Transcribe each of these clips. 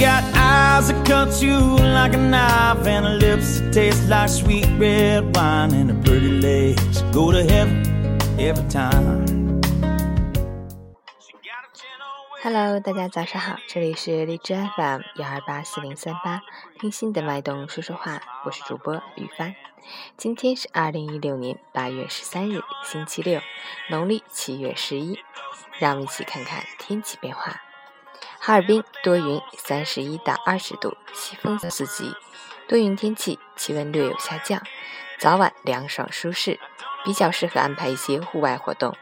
got as a cut you like a knife and lips that taste like sweet red wine and a pretty legs go to heaven every time. Hello，大家早上好，这里是荔枝 FM 幺二八四零三八，听心的脉动说说话，我是主播雨帆。今天是二零一六年八月十三日，星期六，农历七月十一。让我们一起看看天气变化。哈尔滨多云，三十一到二十度，西风四级，多云天气，气温略有下降，早晚凉爽舒适，比较适合安排一些户外活动。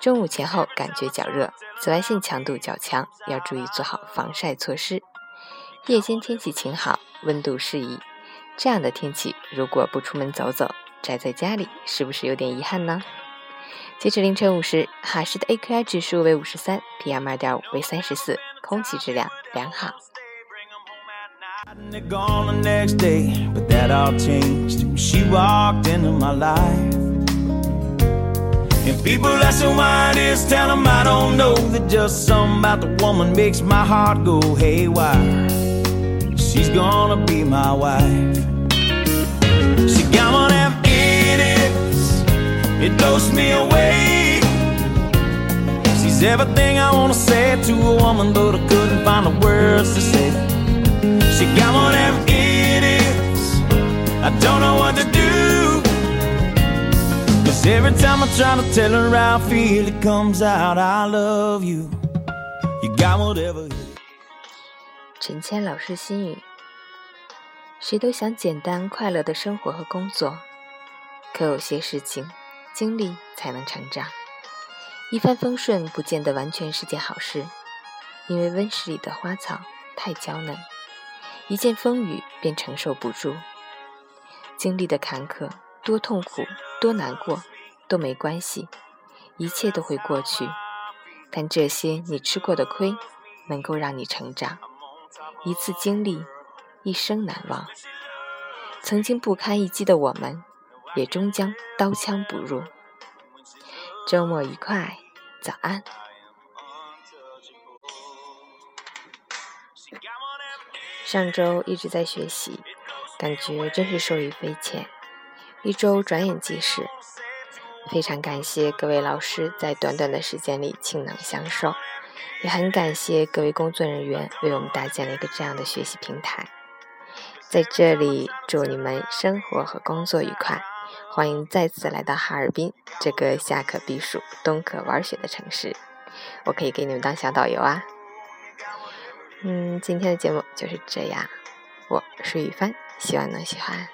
中午前后感觉较热，紫外线强度较强，要注意做好防晒措施。夜间天气晴好，温度适宜。这样的天气，如果不出门走走，宅在家里，是不是有点遗憾呢？截止凌晨五时，哈市的 AQI 指数为五十三，PM 二点五为三十四，空气质量良好。And people ask me why it is, tell them I don't know. That just something about the woman makes my heart go haywire. She's gonna be my wife. She got one of idiots, it blows me away. She's everything I wanna say to a woman, but I couldn't find the words to say. She got whatever it is, I don't know what to do. Cause every time I try to tell her how I feel, it comes out, I love you. You got whatever. 陈谦老师心语：谁都想简单快乐的生活和工作，可有些事情经历才能成长。一帆风顺不见得完全是件好事，因为温室里的花草太娇嫩，一见风雨便承受不住。经历的坎坷多痛苦。多难过都没关系，一切都会过去。但这些你吃过的亏，能够让你成长。一次经历，一生难忘。曾经不堪一击的我们，也终将刀枪不入。周末愉快，早安。上周一直在学习，感觉真是受益匪浅。一周转眼即逝，非常感谢各位老师在短短的时间里倾囊相授，也很感谢各位工作人员为我们搭建了一个这样的学习平台。在这里祝你们生活和工作愉快，欢迎再次来到哈尔滨这个夏可避暑、冬可玩雪的城市，我可以给你们当小导游啊。嗯，今天的节目就是这样，我是雨帆，希望能喜欢。